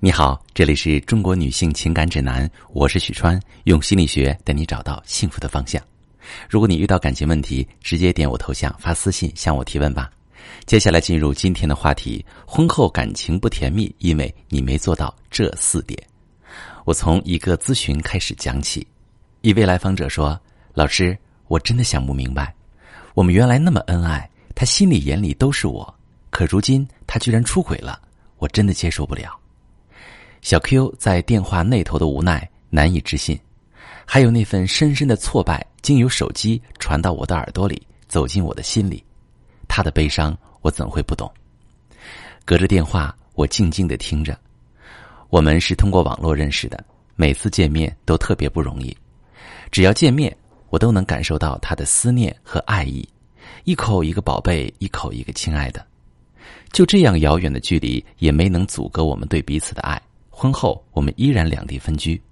你好，这里是中国女性情感指南，我是许川，用心理学带你找到幸福的方向。如果你遇到感情问题，直接点我头像发私信向我提问吧。接下来进入今天的话题：婚后感情不甜蜜，因为你没做到这四点。我从一个咨询开始讲起，一位来访者说：“老师，我真的想不明白，我们原来那么恩爱，他心里眼里都是我，可如今他居然出轨了，我真的接受不了。”小 Q 在电话那头的无奈难以置信，还有那份深深的挫败，经由手机传到我的耳朵里，走进我的心里。他的悲伤，我怎会不懂？隔着电话，我静静的听着。我们是通过网络认识的，每次见面都特别不容易。只要见面，我都能感受到他的思念和爱意，一口一个宝贝，一口一个亲爱的。就这样遥远的距离，也没能阻隔我们对彼此的爱。婚后，我们依然两地分居，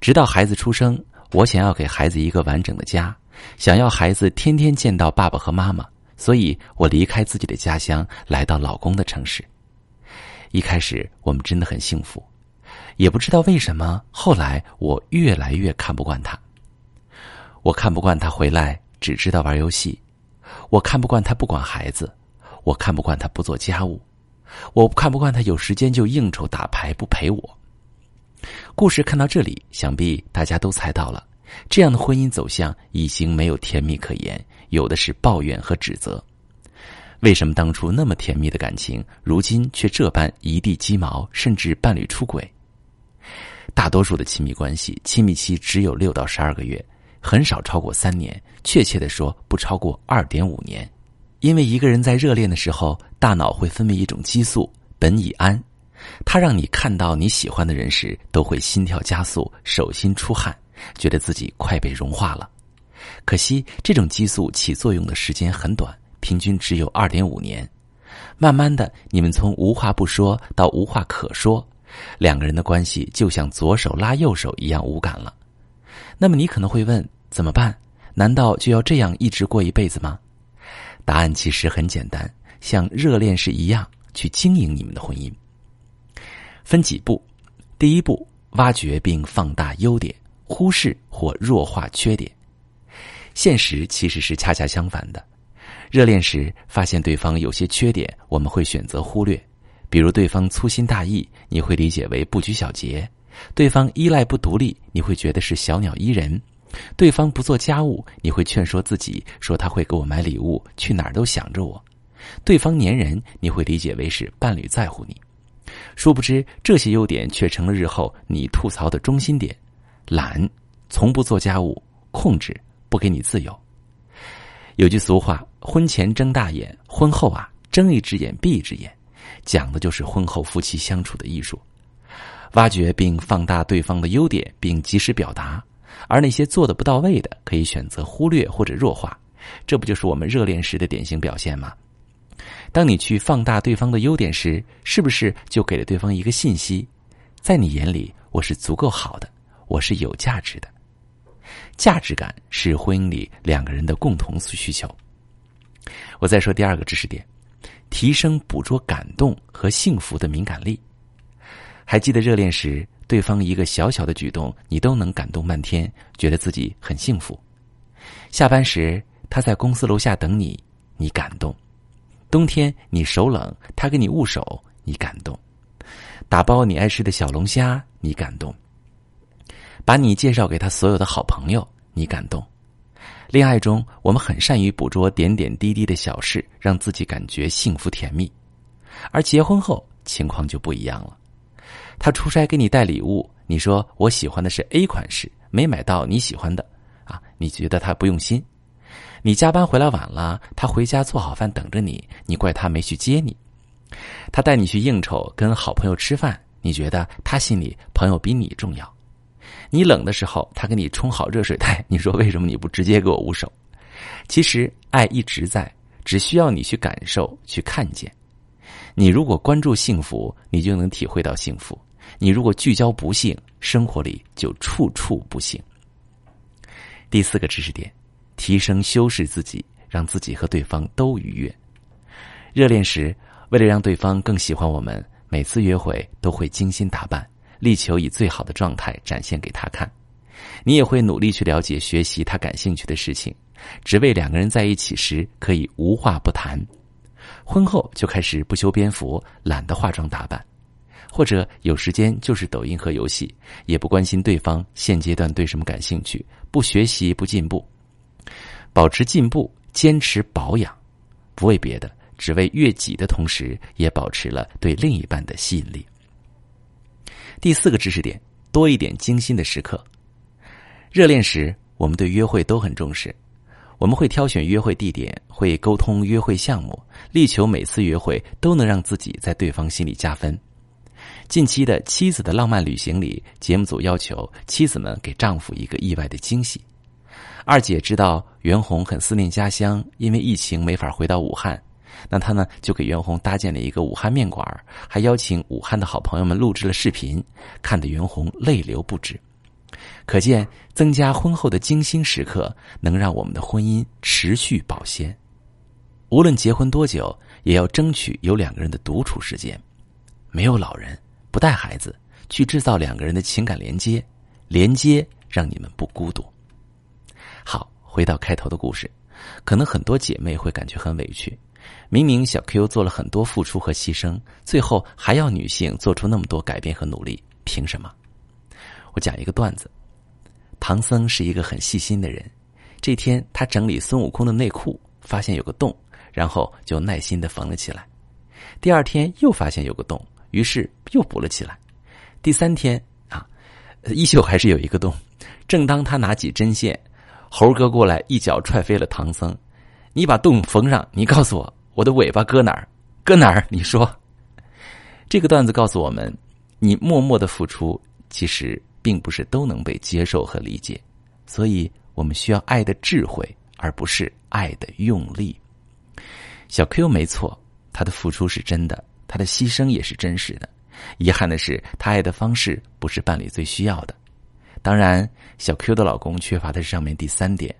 直到孩子出生。我想要给孩子一个完整的家，想要孩子天天见到爸爸和妈妈，所以我离开自己的家乡，来到老公的城市。一开始，我们真的很幸福，也不知道为什么，后来我越来越看不惯他。我看不惯他回来只知道玩游戏，我看不惯他不管孩子，我看不惯他不做家务。我看不惯他有时间就应酬打牌不陪我。故事看到这里，想必大家都猜到了，这样的婚姻走向已经没有甜蜜可言，有的是抱怨和指责。为什么当初那么甜蜜的感情，如今却这般一地鸡毛，甚至伴侣出轨？大多数的亲密关系，亲密期只有六到十二个月，很少超过三年，确切的说，不超过二点五年。因为一个人在热恋的时候，大脑会分泌一种激素苯乙胺，它让你看到你喜欢的人时，都会心跳加速、手心出汗，觉得自己快被融化了。可惜这种激素起作用的时间很短，平均只有二点五年。慢慢的，你们从无话不说到无话可说，两个人的关系就像左手拉右手一样无感了。那么你可能会问：怎么办？难道就要这样一直过一辈子吗？答案其实很简单，像热恋时一样去经营你们的婚姻。分几步，第一步，挖掘并放大优点，忽视或弱化缺点。现实其实是恰恰相反的，热恋时发现对方有些缺点，我们会选择忽略，比如对方粗心大意，你会理解为不拘小节；对方依赖不独立，你会觉得是小鸟依人。对方不做家务，你会劝说自己说他会给我买礼物，去哪儿都想着我；对方粘人，你会理解为是伴侣在乎你。殊不知，这些优点却成了日后你吐槽的中心点：懒，从不做家务，控制，不给你自由。有句俗话：“婚前睁大眼，婚后啊睁一只眼闭一只眼”，讲的就是婚后夫妻相处的艺术。挖掘并放大对方的优点，并及时表达。而那些做的不到位的，可以选择忽略或者弱化，这不就是我们热恋时的典型表现吗？当你去放大对方的优点时，是不是就给了对方一个信息，在你眼里我是足够好的，我是有价值的。价值感是婚姻里两个人的共同需求。我再说第二个知识点，提升捕捉感动和幸福的敏感力。还记得热恋时？对方一个小小的举动，你都能感动半天，觉得自己很幸福。下班时他在公司楼下等你，你感动；冬天你手冷，他给你捂手，你感动；打包你爱吃的小龙虾，你感动；把你介绍给他所有的好朋友，你感动。恋爱中，我们很善于捕捉点点滴滴的小事，让自己感觉幸福甜蜜；而结婚后，情况就不一样了。他出差给你带礼物，你说我喜欢的是 A 款式，没买到你喜欢的，啊，你觉得他不用心？你加班回来晚了，他回家做好饭等着你，你怪他没去接你？他带你去应酬，跟好朋友吃饭，你觉得他心里朋友比你重要？你冷的时候，他给你冲好热水袋，你说为什么你不直接给我捂手？其实爱一直在，只需要你去感受、去看见。你如果关注幸福，你就能体会到幸福。你如果聚焦不幸，生活里就处处不幸。第四个知识点，提升修饰自己，让自己和对方都愉悦。热恋时，为了让对方更喜欢我们，每次约会都会精心打扮，力求以最好的状态展现给他看。你也会努力去了解、学习他感兴趣的事情，只为两个人在一起时可以无话不谈。婚后就开始不修边幅，懒得化妆打扮，或者有时间就是抖音和游戏，也不关心对方现阶段对什么感兴趣，不学习不进步，保持进步，坚持保养，不为别的，只为悦己的同时，也保持了对另一半的吸引力。第四个知识点：多一点精心的时刻。热恋时，我们对约会都很重视。我们会挑选约会地点，会沟通约会项目，力求每次约会都能让自己在对方心里加分。近期的《妻子的浪漫旅行》里，节目组要求妻子们给丈夫一个意外的惊喜。二姐知道袁弘很思念家乡，因为疫情没法回到武汉，那她呢就给袁弘搭建了一个武汉面馆，还邀请武汉的好朋友们录制了视频，看得袁弘泪流不止。可见，增加婚后的精心时刻，能让我们的婚姻持续保鲜。无论结婚多久，也要争取有两个人的独处时间，没有老人，不带孩子，去制造两个人的情感连接，连接让你们不孤独。好，回到开头的故事，可能很多姐妹会感觉很委屈，明明小 Q 做了很多付出和牺牲，最后还要女性做出那么多改变和努力，凭什么？我讲一个段子。唐僧是一个很细心的人，这天他整理孙悟空的内裤，发现有个洞，然后就耐心的缝了起来。第二天又发现有个洞，于是又补了起来。第三天啊，依旧还是有一个洞。正当他拿起针线，猴哥过来一脚踹飞了唐僧：“你把洞缝上，你告诉我，我的尾巴搁哪儿？搁哪儿？你说。”这个段子告诉我们，你默默的付出，其实。并不是都能被接受和理解，所以我们需要爱的智慧，而不是爱的用力。小 Q 没错，他的付出是真的，他的牺牲也是真实的。遗憾的是，他爱的方式不是伴侣最需要的。当然，小 Q 的老公缺乏的是上面第三点，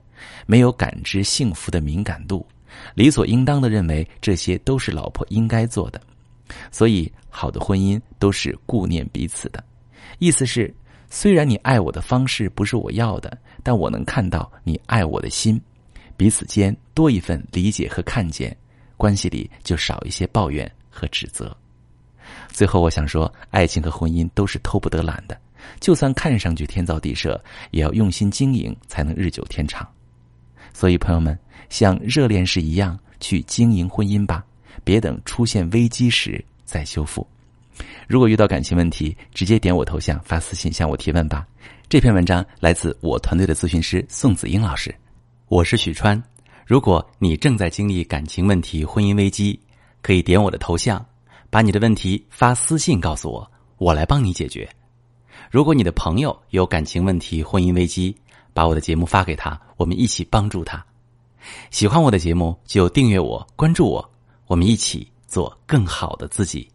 没有感知幸福的敏感度，理所应当的认为这些都是老婆应该做的。所以，好的婚姻都是顾念彼此的，意思是。虽然你爱我的方式不是我要的，但我能看到你爱我的心，彼此间多一份理解和看见，关系里就少一些抱怨和指责。最后，我想说，爱情和婚姻都是偷不得懒的，就算看上去天造地设，也要用心经营，才能日久天长。所以，朋友们，像热恋时一样去经营婚姻吧，别等出现危机时再修复。如果遇到感情问题，直接点我头像发私信向我提问吧。这篇文章来自我团队的咨询师宋子英老师，我是许川。如果你正在经历感情问题、婚姻危机，可以点我的头像，把你的问题发私信告诉我，我来帮你解决。如果你的朋友有感情问题、婚姻危机，把我的节目发给他，我们一起帮助他。喜欢我的节目就订阅我、关注我，我们一起做更好的自己。